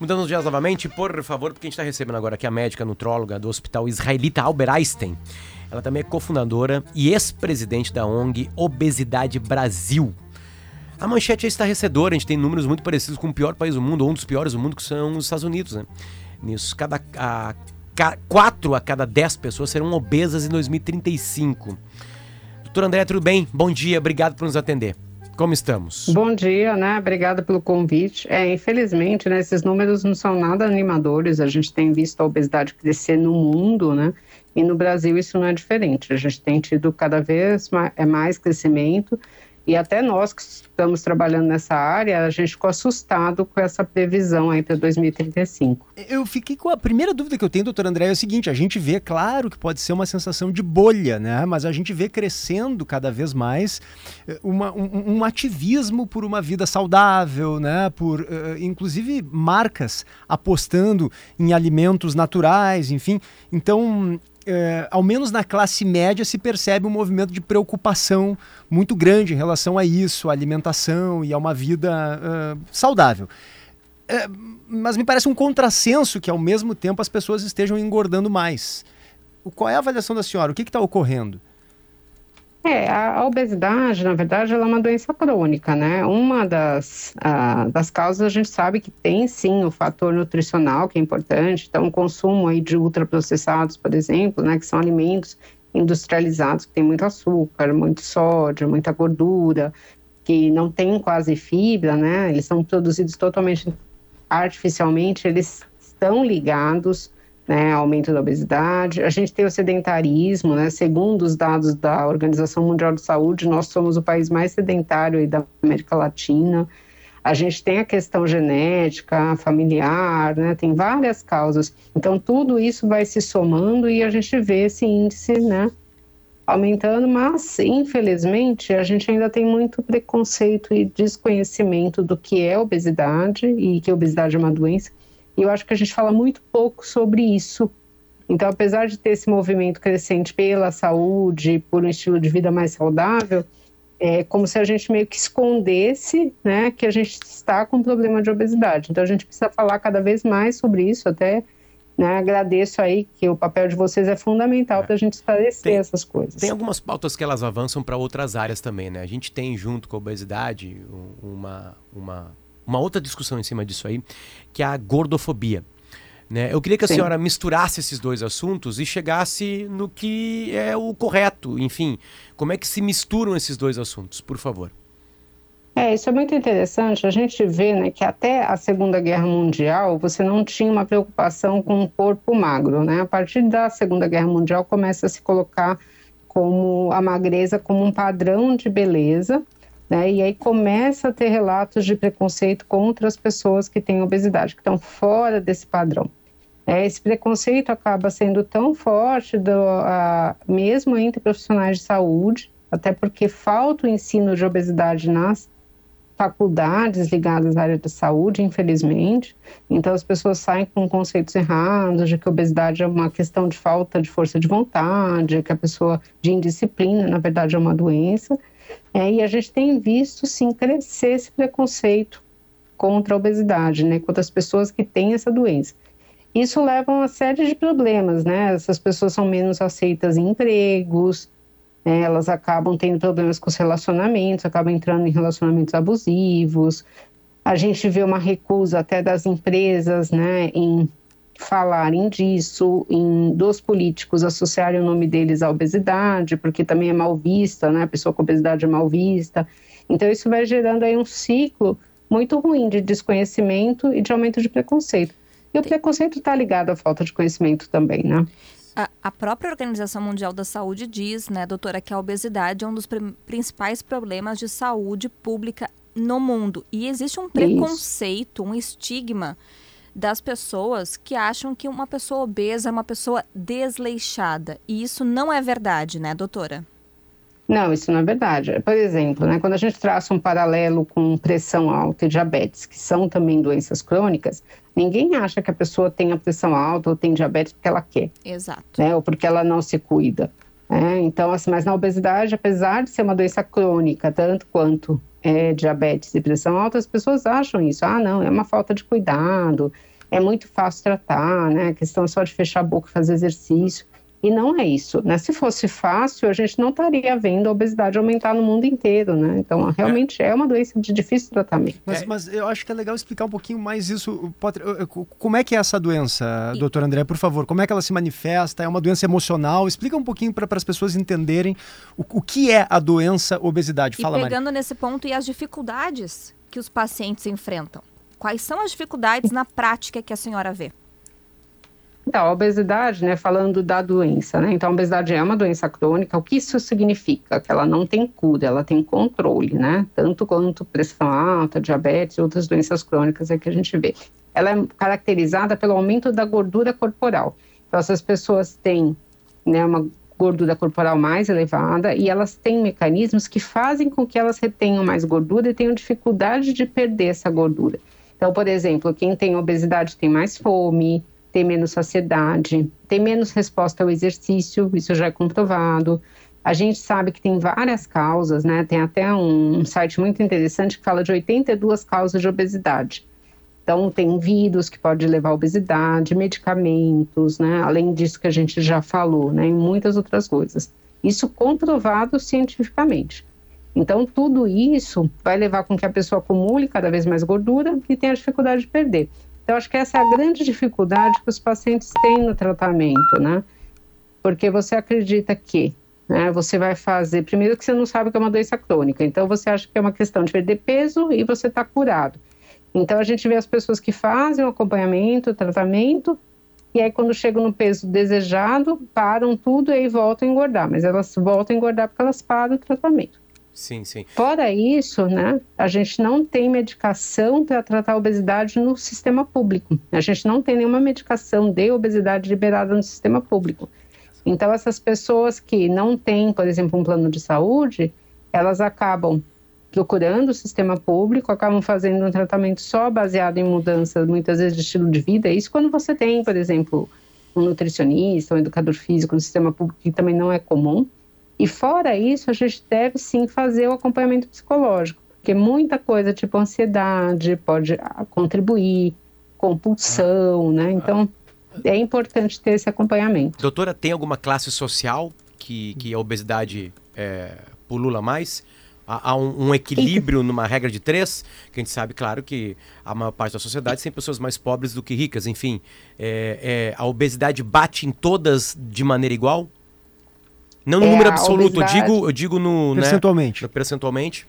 Mudando os dias novamente, por favor, porque a gente está recebendo agora aqui a médica nutróloga do Hospital Israelita Albert Einstein. Ela também é cofundadora e ex-presidente da ONG Obesidade Brasil. A manchete é estarrecedora, a gente tem números muito parecidos com o pior país do mundo, ou um dos piores do mundo, que são os Estados Unidos, né? Nisso, cada, a, a, quatro a cada dez pessoas serão obesas em 2035. Doutor André, tudo bem? Bom dia, obrigado por nos atender. Como estamos? Bom dia, né? Obrigada pelo convite. É, infelizmente, né, esses números não são nada animadores. A gente tem visto a obesidade crescer no mundo, né? E no Brasil isso não é diferente. A gente tem tido cada vez é mais crescimento e até nós que estamos trabalhando nessa área, a gente ficou assustado com essa previsão aí para 2035. Eu fiquei com a primeira dúvida que eu tenho, doutor André, é o seguinte: a gente vê, claro, que pode ser uma sensação de bolha, né? Mas a gente vê crescendo cada vez mais eh, uma, um, um, ativismo por uma vida saudável, né? Por uh, inclusive marcas apostando em alimentos naturais, enfim. Então é, ao menos na classe média, se percebe um movimento de preocupação muito grande em relação a isso, a alimentação e a uma vida uh, saudável. É, mas me parece um contrassenso que, ao mesmo tempo, as pessoas estejam engordando mais. Qual é a avaliação da senhora? O que está ocorrendo? É, a, obesidade, na verdade, ela é uma doença crônica, né? Uma das, das causas a gente sabe que tem sim o fator nutricional, que é importante, então o consumo aí de ultraprocessados, por exemplo, né, que são alimentos industrializados que tem muito açúcar, muito sódio, muita gordura, que não tem quase fibra, né? Eles são produzidos totalmente artificialmente, eles estão ligados né, aumento da obesidade. A gente tem o sedentarismo, né, segundo os dados da Organização Mundial de Saúde, nós somos o país mais sedentário da América Latina. A gente tem a questão genética, familiar, né, tem várias causas. Então, tudo isso vai se somando e a gente vê esse índice, né, aumentando, mas infelizmente a gente ainda tem muito preconceito e desconhecimento do que é obesidade e que obesidade é uma doença e eu acho que a gente fala muito pouco sobre isso. Então, apesar de ter esse movimento crescente pela saúde, por um estilo de vida mais saudável, é como se a gente meio que escondesse, né, que a gente está com problema de obesidade. Então, a gente precisa falar cada vez mais sobre isso, até né, agradeço aí que o papel de vocês é fundamental é. para a gente esclarecer tem, essas coisas. Tem algumas pautas que elas avançam para outras áreas também, né? A gente tem junto com a obesidade uma, uma uma outra discussão em cima disso aí, que é a gordofobia. Né? Eu queria que a Sim. senhora misturasse esses dois assuntos e chegasse no que é o correto. Enfim, como é que se misturam esses dois assuntos, por favor? É, isso é muito interessante. A gente vê né, que até a Segunda Guerra Mundial você não tinha uma preocupação com o corpo magro. Né? A partir da Segunda Guerra Mundial começa a se colocar como a magreza como um padrão de beleza né? E aí começa a ter relatos de preconceito contra as pessoas que têm obesidade, que estão fora desse padrão. É, esse preconceito acaba sendo tão forte, do, mesmo entre profissionais de saúde, até porque falta o ensino de obesidade nas faculdades ligadas à área da saúde, infelizmente. Então, as pessoas saem com conceitos errados de que a obesidade é uma questão de falta de força de vontade, que a pessoa de indisciplina, na verdade, é uma doença. É, e a gente tem visto, sim, crescer esse preconceito contra a obesidade, né, contra as pessoas que têm essa doença. Isso leva a uma série de problemas, né? Essas pessoas são menos aceitas em empregos, né? elas acabam tendo problemas com os relacionamentos, acabam entrando em relacionamentos abusivos. A gente vê uma recusa até das empresas, né, em falarem disso, em dos políticos associarem o nome deles à obesidade, porque também é mal vista, né? A pessoa com obesidade é mal vista. Então isso vai gerando aí um ciclo muito ruim de desconhecimento e de aumento de preconceito. E o preconceito está ligado à falta de conhecimento também, né? A, a, própria Organização Mundial da Saúde diz, né, doutora, que a obesidade é um dos principais problemas de saúde pública no mundo. E existe um preconceito, Isso. um estigma das pessoas que acham que uma pessoa obesa é uma pessoa desleixada. E isso não é verdade, né, doutora? Não, isso não é verdade. Por exemplo, né, quando a gente traça um paralelo com pressão alta e diabetes, que são também doenças crônicas, ninguém acha que a pessoa tem a pressão alta ou tem diabetes porque ela quer. Exato. Né, ou porque ela não se cuida. É, então, assim, mas na obesidade, apesar de ser uma doença crônica, tanto quanto é, diabetes e pressão alta, as pessoas acham isso. Ah, não, é uma falta de cuidado, é muito fácil tratar, né? A questão é só de fechar a boca e fazer exercício. E não é isso, né? Se fosse fácil, a gente não estaria vendo a obesidade aumentar no mundo inteiro, né? Então, realmente é, é uma doença de difícil tratamento. Mas, é. mas, eu acho que é legal explicar um pouquinho mais isso. Como é que é essa doença, e... doutor André, por favor? Como é que ela se manifesta? É uma doença emocional? Explica um pouquinho para as pessoas entenderem o, o, que é a doença obesidade. Fala, e pegando Maria. nesse ponto e as dificuldades que os pacientes enfrentam. Quais são as dificuldades na prática que a senhora vê? Então, a obesidade, né, falando da doença, né? Então, a obesidade é uma doença crônica. O que isso significa? Que ela não tem cura, ela tem controle, né? Tanto quanto pressão alta, diabetes e outras doenças crônicas é que a gente vê. Ela é caracterizada pelo aumento da gordura corporal. Então, essas pessoas têm né, uma gordura corporal mais elevada e elas têm mecanismos que fazem com que elas retenham mais gordura e tenham dificuldade de perder essa gordura. Então, por exemplo, quem tem obesidade tem mais fome, tem menos saciedade, tem menos resposta ao exercício, isso já é comprovado. A gente sabe que tem várias causas, né? Tem até um, site muito interessante que fala de 82 causas de obesidade. Então, tem vírus que pode levar à obesidade, medicamentos, né? Além disso que a gente já falou, né? E muitas outras coisas. Isso comprovado cientificamente. Então, tudo isso vai levar com que a pessoa acumule cada vez mais gordura e tenha dificuldade de perder. Então, acho que essa é a grande dificuldade que os pacientes têm no tratamento, né? Porque você acredita que né, você vai fazer. Primeiro, que você não sabe que é uma doença crônica, então você acha que é uma questão de perder peso e você está curado. Então, a gente vê as pessoas que fazem o acompanhamento, o tratamento, e aí, quando chegam no peso desejado, param tudo e aí voltam a engordar. Mas elas voltam a engordar porque elas param o tratamento. Sim, sim. Fora isso, né, a gente não tem medicação para tratar a obesidade no sistema público. A gente não tem nenhuma medicação de obesidade liberada no sistema público. Então, essas pessoas que não têm, por exemplo, um plano de saúde, elas acabam procurando o sistema público, acabam fazendo um tratamento só baseado em mudanças, muitas vezes, de estilo de vida. Isso quando você tem, por exemplo, um nutricionista, um educador físico no sistema público, que também não é comum. E fora isso, a gente deve sim fazer o acompanhamento psicológico, porque muita coisa, tipo ansiedade, pode ah, contribuir, compulsão, né? Então, é importante ter esse acompanhamento. Doutora, tem alguma classe social que, que a obesidade é, pulula mais? Há, há um, um, equilíbrio numa regra de três, que a gente sabe, claro, que a maior parte da sociedade tem pessoas mais pobres do que ricas. Enfim, é, é, a obesidade bate em todas de maneira igual? Não no é, número absoluto, eu digo, eu digo no. Né, percentualmente. Né, percentualmente.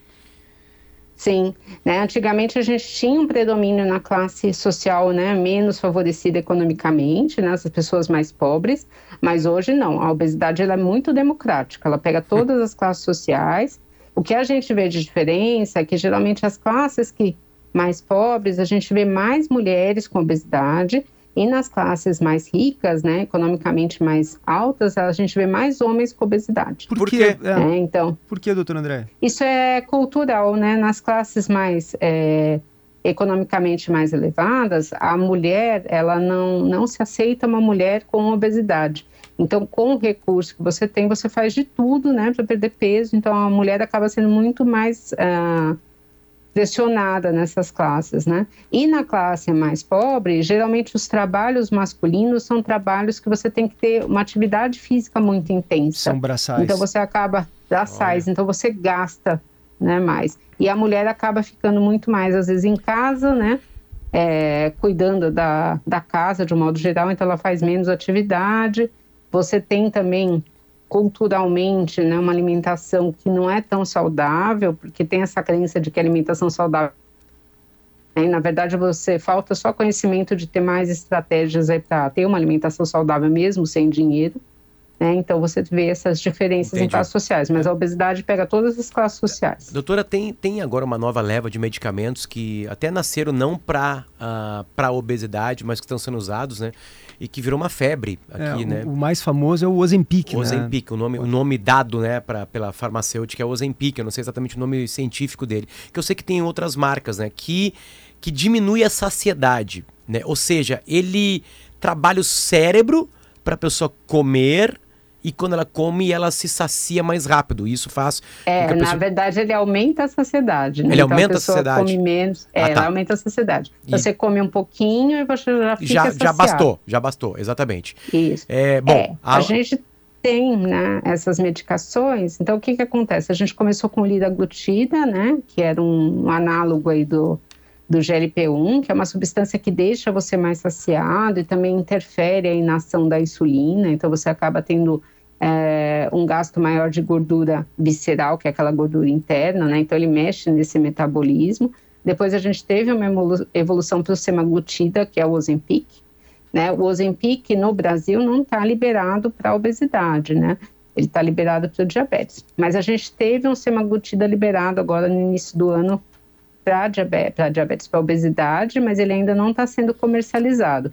Sim, né? Antigamente a gente tinha um predomínio na classe social, né, menos favorecida economicamente, né, as pessoas mais pobres, mas hoje não. A obesidade ela é muito democrática, ela pega todas as classes sociais. O que a gente vê de diferença é que geralmente as classes que mais pobres, a gente vê mais mulheres com obesidade e nas classes mais ricas, né, economicamente mais altas, a gente vê mais homens com obesidade. Por quê? É. É, então, Por que, doutor André? Isso é cultural, né? Nas classes mais é, economicamente mais elevadas, a mulher, ela não, não se aceita uma mulher com obesidade. Então, com o recurso que você tem, você faz de tudo, né, para perder peso. Então, a mulher acaba sendo muito mais uh, pressionada nessas classes, né? E na classe mais pobre, geralmente os trabalhos masculinos são trabalhos que você tem que ter uma atividade física muito intensa. São braçais. Então você acaba braçais, Olha. então você gasta, né, mais. E a mulher acaba ficando muito mais às vezes em casa, né? É, cuidando da, da casa de um modo geral, então ela faz menos atividade. Você tem também culturalmente, né, uma alimentação que não é tão saudável, porque tem essa crença de que alimentação saudável né, na verdade, você falta só conhecimento de ter mais estratégias para ter uma alimentação saudável mesmo sem dinheiro. Né? Então você vê essas diferenças Entendi. em classes sociais, mas a obesidade pega todas as classes sociais. Doutora, tem, tem agora uma nova leva de medicamentos que até nasceram não para uh, ah, para obesidade, mas que estão sendo usados, né? E que virou uma febre aqui, é, né? O, mais famoso é o Ozempic, o Ozempic, né? o nome, o nome dado, né, pra, pela farmacêutica é o Ozempic. Eu não sei exatamente o nome científico dele, que eu sei que tem outras marcas, né? Que que diminui a saciedade, né? Ou seja, ele trabalha o cérebro para a pessoa comer e quando ela come, ela se sacia mais rápido. Isso faz. É, pessoa... na verdade, ele aumenta a saciedade. Né? Ele então, aumenta a, a saciedade. come menos. É, ah, tá. ela aumenta a saciedade. E... Você come um pouquinho e você já fica já, saciado. já bastou, já bastou, exatamente. Isso. É, bom, é, a... a gente tem né, essas medicações. Então, o que, que acontece? A gente começou com o liraglutida, né, que era um, um análogo aí do, do GLP-1, que é uma substância que deixa você mais saciado e também interfere aí na ação da insulina. Então, você acaba tendo é, um gasto maior de gordura visceral, que é aquela gordura interna, né? Então, ele mexe nesse metabolismo. Depois, a gente teve uma evolução para o semaglutida, que é o Ozempic, né? O Ozempic no Brasil não está liberado para obesidade, né? Ele está liberado para o diabetes. Mas a gente teve um semaglutida liberado agora no início do ano para diabetes, diabetes, para obesidade, mas ele ainda não está sendo comercializado.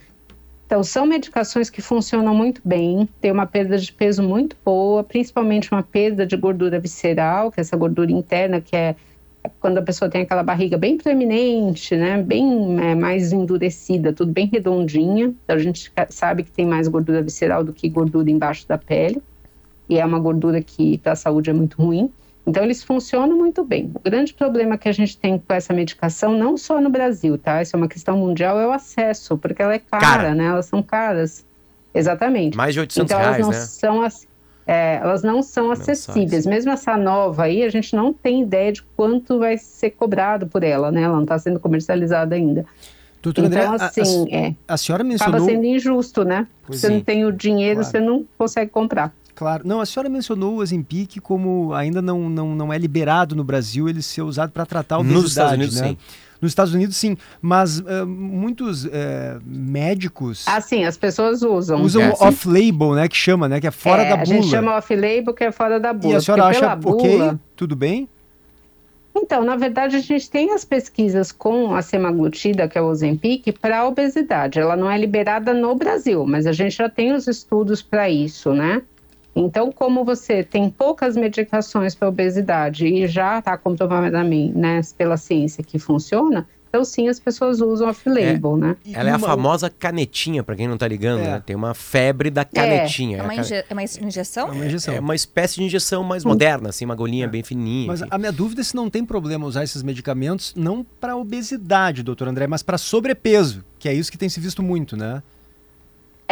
Então, são medicações que funcionam muito bem, tem uma perda de peso muito boa, principalmente uma perda de gordura visceral, que é essa gordura interna que é quando a pessoa tem aquela barriga bem proeminente, né, bem é, mais endurecida, tudo bem redondinha, então a gente sabe que tem mais gordura visceral do que gordura embaixo da pele, e é uma gordura que para a saúde é muito ruim. Então eles funcionam muito bem. O grande problema que a gente tem com essa medicação, não só no Brasil, tá? Isso é uma questão mundial, é o acesso, porque ela é cara, cara. né? Elas são caras. Exatamente. Mais de 800 então, reais, elas não né? São as é, elas não são acessíveis. Mesmo essa nova aí, a gente não tem ideia de quanto vai ser cobrado por ela, né? Ela não está sendo comercializada ainda. Doutor então, André, assim, a, a, é, a senhora mencionou... Acaba sendo injusto, né? Pois você sim. não tem o dinheiro, claro. você não consegue comprar. Claro. Não, a senhora mencionou o Ozempic como ainda não, não, não é liberado no Brasil ele ser usado para tratar obesidade, Nos Estados Unidos, né? sim. Nos Estados Unidos, sim, mas uh, muitos uh, médicos. Ah, sim, as pessoas usam. Usam é, off-label, né? Que chama, né? Que é fora é, da bula. A gente chama off-label, que é fora da bula. E a senhora acha, bula... ok, tudo bem? Então, na verdade, a gente tem as pesquisas com a semaglutida, que é o Ozempic, para obesidade. Ela não é liberada no Brasil, mas a gente já tem os estudos para isso, né? Então, como você tem poucas medicações para obesidade e já está comprovadamente né, pela ciência que funciona, então sim, as pessoas usam off-label, é, né? Ela é a famosa canetinha, para quem não está ligando, é. né? Tem uma febre da canetinha. É, é uma, inje é uma injeção? É uma injeção. É uma espécie de injeção mais moderna, assim, uma golinha é. bem fininha. Mas enfim. a minha dúvida é se não tem problema usar esses medicamentos, não para obesidade, doutor André, mas para sobrepeso, que é isso que tem se visto muito, né?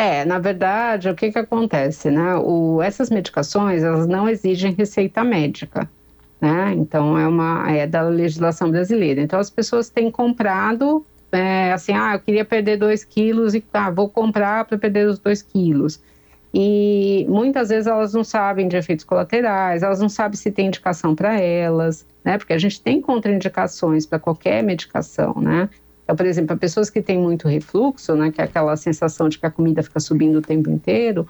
É, na verdade, o que que acontece, né? O, essas medicações, elas não exigem receita médica, né? Então, é uma é da legislação brasileira. Então, as pessoas têm comprado, é, assim, ah, eu queria perder 2 quilos e ah, vou comprar para perder os 2 quilos. E muitas vezes elas não sabem de efeitos colaterais, elas não sabem se tem indicação para elas, né? Porque a gente tem contraindicações para qualquer medicação, né? Então, por exemplo, pessoas que têm muito refluxo, né, que é aquela sensação de que a comida fica subindo o tempo inteiro,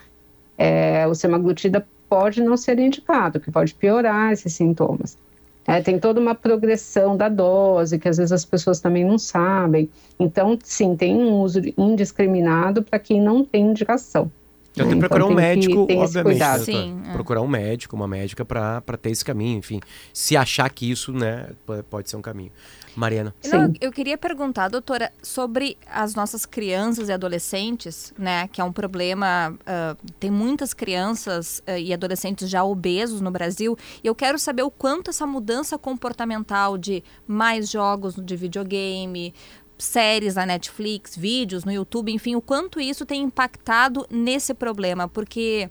é, o semaglutida pode não ser indicado, que pode piorar esses sintomas. É, tem toda uma progressão da dose, que às vezes as pessoas também não sabem. Então, sim, tem um uso indiscriminado para quem não tem indicação. Eu tenho que procurar um médico, obviamente. Sim, é. Procurar um médico, uma médica para ter esse caminho, enfim. Se achar que isso, né, pode ser um caminho. Mariana. Não, eu queria perguntar, doutora, sobre as nossas crianças e adolescentes, né, que é um problema, uh, tem muitas crianças uh, e adolescentes já obesos no Brasil, e eu quero saber o quanto essa mudança comportamental de mais jogos de videogame, séries na Netflix, vídeos no YouTube, enfim, o quanto isso tem impactado nesse problema, porque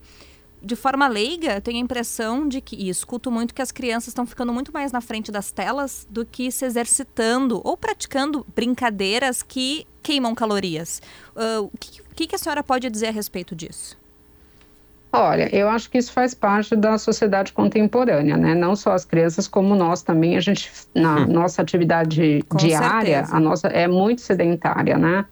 de forma leiga, eu tenho a impressão de que, e escuto muito, que as crianças estão ficando muito mais na frente das telas do que se exercitando ou praticando brincadeiras que queimam calorias. Uh, o que, que a senhora pode dizer a respeito disso? Olha, eu acho que isso faz parte da sociedade contemporânea, né? Não só as crianças, como nós também. A gente, na hum. nossa atividade Com diária, certeza. a nossa é muito sedentária, né?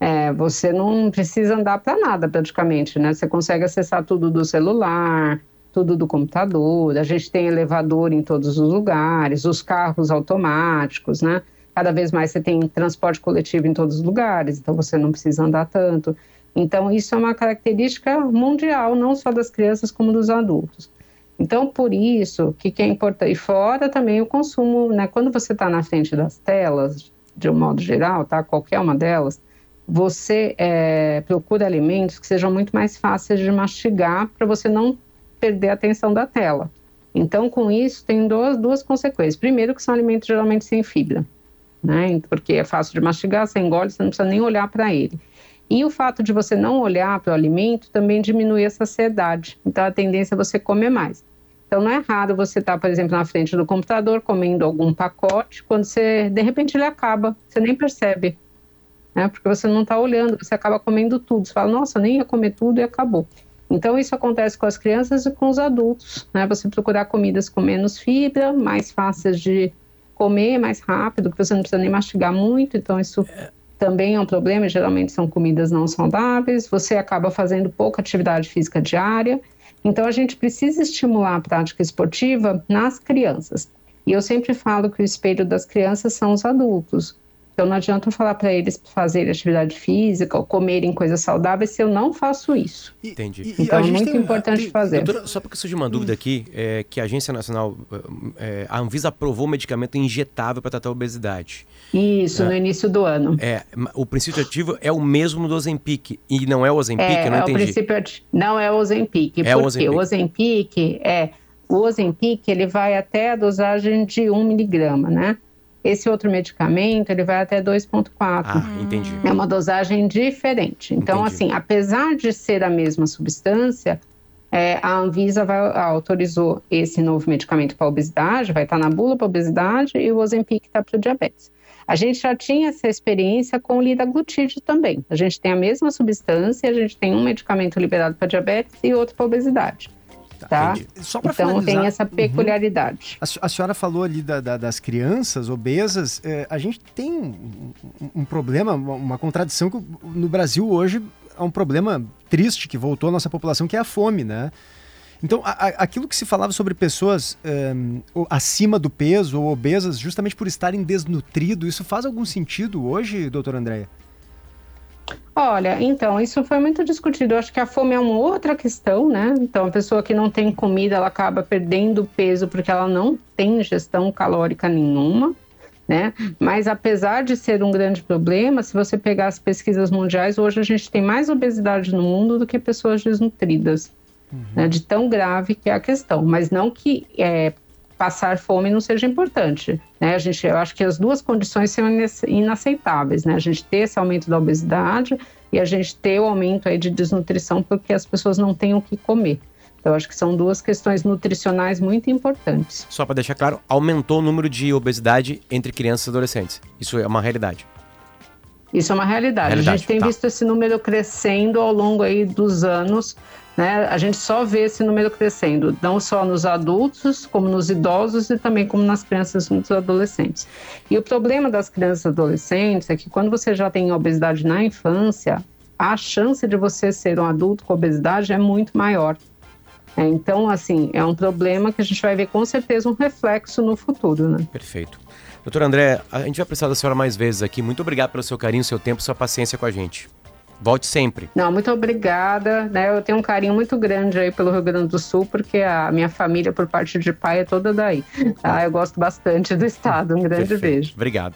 É, você não precisa andar para nada praticamente, né? Você consegue acessar tudo do celular, tudo do computador. A gente tem elevador em todos os lugares, os carros automáticos, né? Cada vez mais você tem transporte coletivo em todos os lugares, então você não precisa andar tanto. Então, isso é uma característica mundial, não só das crianças, como dos adultos. Então, por isso, que, que é importante? E fora também o consumo, né? Quando você está na frente das telas, de um modo geral, tá? Qualquer uma delas, você é, procura alimentos que sejam muito mais fáceis de mastigar para você não perder a atenção da tela. Então, com isso, tem duas, duas consequências. Primeiro, que são alimentos geralmente sem fibra, né? Porque é fácil de mastigar, você engole, você não precisa nem olhar para ele. E o fato de você não olhar para o alimento também diminui a saciedade. Então, a tendência é você comer mais. Então, não é raro você estar, tá, por exemplo, na frente do computador comendo algum pacote, quando você, de repente, ele acaba, você nem percebe, né? Porque você não está olhando, você acaba comendo tudo. Você fala, nossa, nem ia comer tudo e acabou. Então, isso acontece com as crianças e com os adultos, né? Você procurar comidas com menos fibra, mais fáceis de comer, mais rápido, que você não precisa nem mastigar muito, então isso também é um problema, geralmente são comidas não saudáveis, você acaba fazendo pouca atividade física diária, então a gente precisa estimular a prática esportiva nas crianças. E eu sempre falo que o espelho das crianças são os adultos. Então não adianta eu falar para eles fazerem atividade física ou comerem coisas saudáveis se eu não faço isso. Entendi. Então é muito importante tem, fazer. Doutora, só porque surgiu uma dúvida aqui, é que a Agência Nacional, é, a Anvisa aprovou medicamento injetável para tratar a obesidade. Isso, é, no início do ano. É, o princípio ativo é o mesmo do Ozempic e não é o Ozempic, é, eu não é entendi. O princípio ativo, não é o Ozempic, é porque o Ozempic. o Ozempic é o Ozempic, ele vai até a dosagem de 1 miligrama, né? Esse outro medicamento, ele vai até 2,4. Ah, entendi. É uma dosagem diferente. Então, entendi. assim, apesar de ser a mesma substância, é, a Anvisa vai, autorizou esse novo medicamento para obesidade, vai estar na bula para obesidade e o Ozempic está para o diabetes. A gente já tinha essa experiência com o lidaglutide também. A gente tem a mesma substância, a gente tem um medicamento liberado para diabetes e outro para obesidade. Tá? Só então finalizar. tem essa uhum. peculiaridade. Uhum. A, senhora falou ali da, da, das crianças obesas. É, a gente tem um, um, problema, uma, uma contradição que no Brasil hoje é um problema triste que voltou à nossa população, que é a fome, né? Então, a, a, aquilo que se falava sobre pessoas um, acima do peso ou obesas, justamente por estarem desnutridos, isso faz algum sentido hoje, doutora Andréia? Olha, então, isso foi muito discutido. Eu acho que a fome é uma outra questão, né? Então, a pessoa que não tem comida, ela acaba perdendo peso porque ela não tem ingestão calórica nenhuma, né? Mas apesar de ser um grande problema, se você pegar as pesquisas mundiais, hoje a gente tem mais obesidade no mundo do que pessoas desnutridas. Uhum. Né? De tão grave que é a questão. Mas não que é, passar fome não seja importante. Né? A gente, eu acho que as duas condições são inaceitáveis, né? A gente ter esse aumento da obesidade e a gente ter o aumento aí de desnutrição porque as pessoas não têm o que comer. Então, acho que são duas questões nutricionais muito importantes. Só para deixar claro, aumentou o número de obesidade entre crianças e adolescentes. Isso é uma realidade. Isso é uma realidade. realidade a gente tem tá. visto esse número crescendo ao longo aí dos anos. Né? A gente só vê esse número crescendo, não só nos adultos, como nos idosos e também como nas crianças e nos adolescentes. E o problema das crianças e adolescentes é que quando você já tem obesidade na infância, a chance de você ser um adulto com obesidade é muito maior. É, então, assim, é um problema que a gente vai ver com certeza um reflexo no futuro, né? Perfeito. Doutor André, a gente vai precisar da senhora mais vezes aqui. Muito obrigado pelo seu carinho, seu tempo, sua paciência com a gente. Volte sempre. Não, muito obrigada. Né? Eu tenho um carinho muito grande aí pelo Rio Grande do Sul, porque a minha família, por parte de pai, é toda daí. Tá? Eu gosto bastante do estado. Um grande Perfeito. beijo. Obrigado.